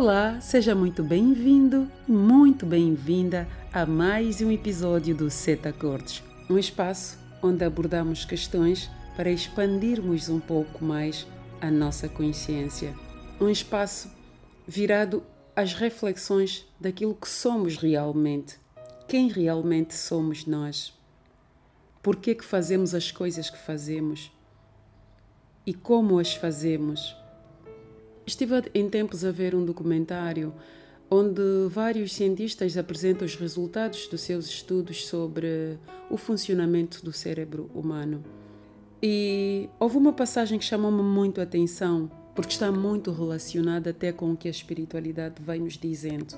Olá, seja muito bem-vindo, muito bem-vinda a mais um episódio do Seta Acordes, um espaço onde abordamos questões para expandirmos um pouco mais a nossa consciência. Um espaço virado às reflexões daquilo que somos realmente, quem realmente somos nós, por que que fazemos as coisas que fazemos e como as fazemos. Estive em tempos a ver um documentário onde vários cientistas apresentam os resultados dos seus estudos sobre o funcionamento do cérebro humano. E houve uma passagem que chamou-me muito a atenção, porque está muito relacionada até com o que a espiritualidade vem nos dizendo.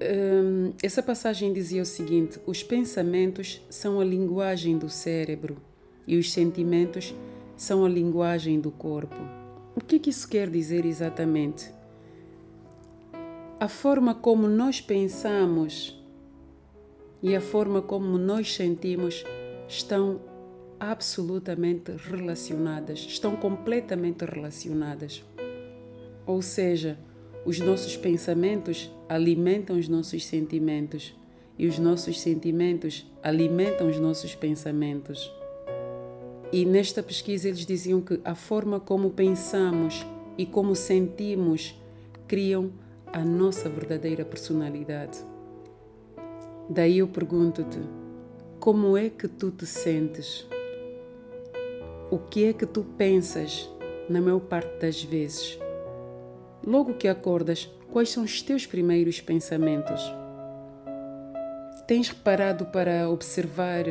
Um, essa passagem dizia o seguinte: os pensamentos são a linguagem do cérebro e os sentimentos são a linguagem do corpo. O que, que isso quer dizer exatamente? A forma como nós pensamos e a forma como nós sentimos estão absolutamente relacionadas, estão completamente relacionadas. Ou seja, os nossos pensamentos alimentam os nossos sentimentos e os nossos sentimentos alimentam os nossos pensamentos. E nesta pesquisa eles diziam que a forma como pensamos e como sentimos criam a nossa verdadeira personalidade. Daí eu pergunto-te: como é que tu te sentes? O que é que tu pensas na maior parte das vezes? Logo que acordas, quais são os teus primeiros pensamentos? Tens reparado para observar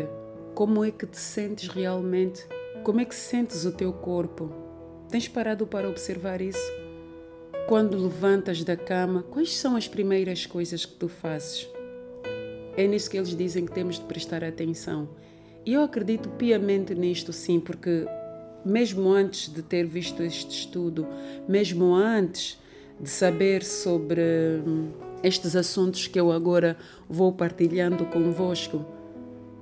como é que te sentes realmente? Como é que sentes o teu corpo? Tens parado para observar isso? Quando levantas da cama, quais são as primeiras coisas que tu fazes? É nisso que eles dizem que temos de prestar atenção. E eu acredito piamente nisto, sim, porque mesmo antes de ter visto este estudo, mesmo antes de saber sobre hum, estes assuntos que eu agora vou partilhando convosco,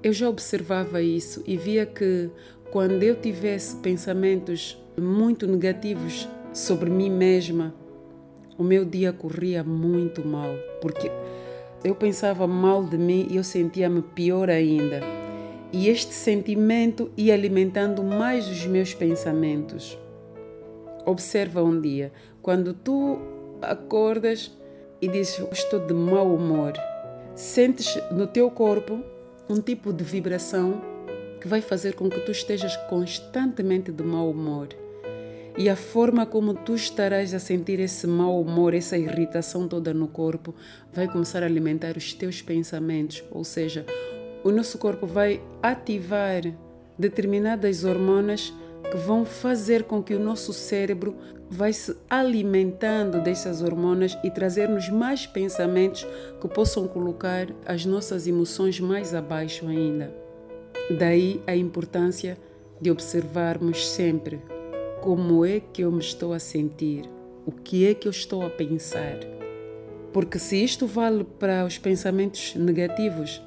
eu já observava isso e via que quando eu tivesse pensamentos muito negativos sobre mim mesma, o meu dia corria muito mal, porque eu pensava mal de mim e eu sentia-me pior ainda. E este sentimento ia alimentando mais os meus pensamentos. Observa um dia, quando tu acordas e dizes estou de mau humor, sentes no teu corpo um tipo de vibração que vai fazer com que tu estejas constantemente de mau humor. E a forma como tu estarás a sentir esse mau humor, essa irritação toda no corpo, vai começar a alimentar os teus pensamentos. Ou seja, o nosso corpo vai ativar determinadas hormonas que vão fazer com que o nosso cérebro vai se alimentando dessas hormonas e trazer-nos mais pensamentos que possam colocar as nossas emoções mais abaixo ainda. Daí a importância de observarmos sempre como é que eu me estou a sentir, o que é que eu estou a pensar. Porque se isto vale para os pensamentos negativos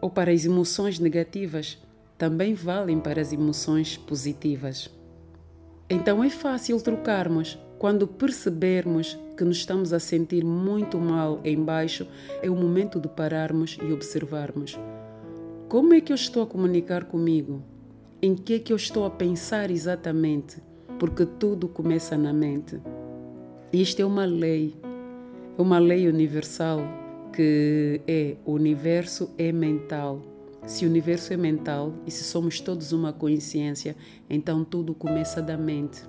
ou para as emoções negativas, também valem para as emoções positivas. Então é fácil trocarmos. Quando percebermos que nos estamos a sentir muito mal embaixo, é o momento de pararmos e observarmos. Como é que eu estou a comunicar comigo? Em que é que eu estou a pensar exatamente? Porque tudo começa na mente. Isto é uma lei, é uma lei universal que é o universo é mental se o universo é mental e se somos todos uma consciência, então tudo começa da mente.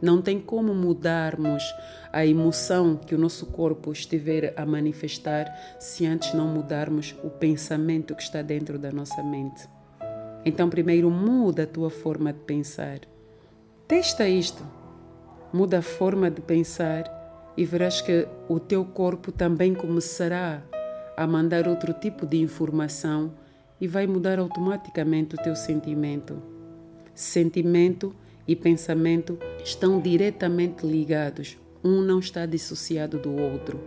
Não tem como mudarmos a emoção que o nosso corpo estiver a manifestar se antes não mudarmos o pensamento que está dentro da nossa mente. Então, primeiro muda a tua forma de pensar. Testa isto. Muda a forma de pensar e verás que o teu corpo também começará a mandar outro tipo de informação e vai mudar automaticamente o teu sentimento. Sentimento e pensamento estão diretamente ligados, um não está dissociado do outro.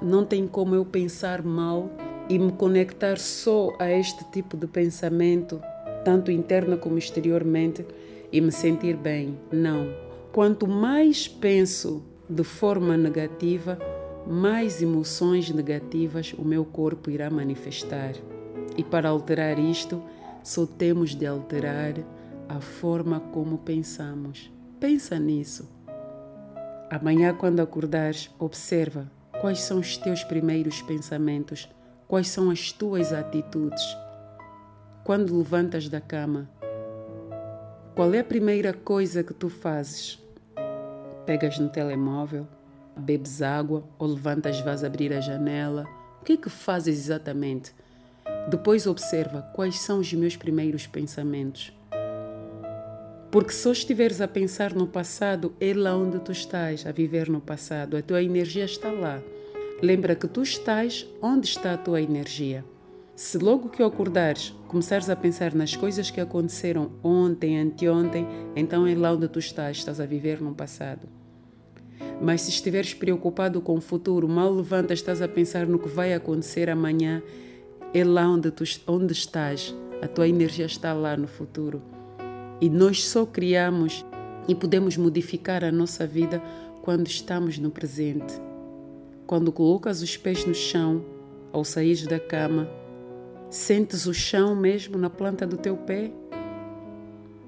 Não tem como eu pensar mal e me conectar só a este tipo de pensamento, tanto interna como exteriormente, e me sentir bem. Não. Quanto mais penso de forma negativa, mais emoções negativas o meu corpo irá manifestar. E para alterar isto, só temos de alterar a forma como pensamos. Pensa nisso. Amanhã, quando acordares, observa quais são os teus primeiros pensamentos, quais são as tuas atitudes. Quando levantas da cama, qual é a primeira coisa que tu fazes? Pegas no telemóvel, bebes água ou levantas, vais abrir a janela? O que é que fazes exatamente? Depois observa quais são os meus primeiros pensamentos. Porque se estiveres a pensar no passado, é lá onde tu estás, a viver no passado. A tua energia está lá. Lembra que tu estás onde está a tua energia. Se logo que acordares começares a pensar nas coisas que aconteceram ontem, anteontem, então é lá onde tu estás, estás a viver no passado. Mas se estiveres preocupado com o futuro, mal levantas, estás a pensar no que vai acontecer amanhã, é lá onde, tu, onde estás, a tua energia está lá no futuro. E nós só criamos e podemos modificar a nossa vida quando estamos no presente. Quando colocas os pés no chão, ao sair da cama, sentes o chão mesmo na planta do teu pé?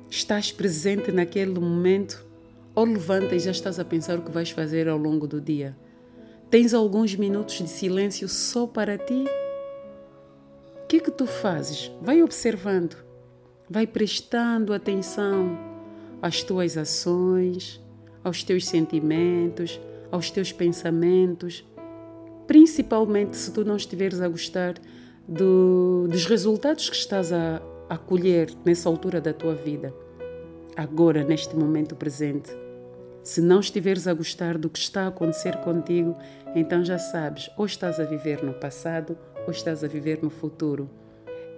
Estás presente naquele momento ou levanta e já estás a pensar o que vais fazer ao longo do dia? Tens alguns minutos de silêncio só para ti? Que é que tu fazes? Vai observando Vai prestando atenção às tuas ações, aos teus sentimentos, aos teus pensamentos, principalmente se tu não estiveres a gostar do, dos resultados que estás a, a colher nessa altura da tua vida, agora, neste momento presente. Se não estiveres a gostar do que está a acontecer contigo, então já sabes, ou estás a viver no passado ou estás a viver no futuro.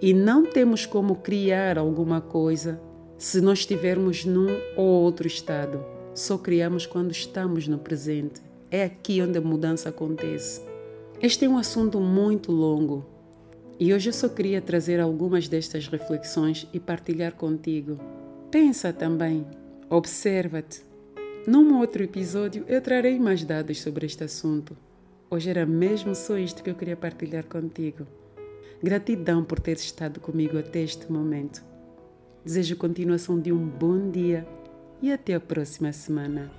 E não temos como criar alguma coisa se nós estivermos num ou outro estado. Só criamos quando estamos no presente. É aqui onde a mudança acontece. Este é um assunto muito longo e hoje eu só queria trazer algumas destas reflexões e partilhar contigo. Pensa também, observa-te. Num outro episódio eu trarei mais dados sobre este assunto. Hoje era mesmo só isto que eu queria partilhar contigo. Gratidão por ter estado comigo até este momento. Desejo continuação de um bom dia e até a próxima semana.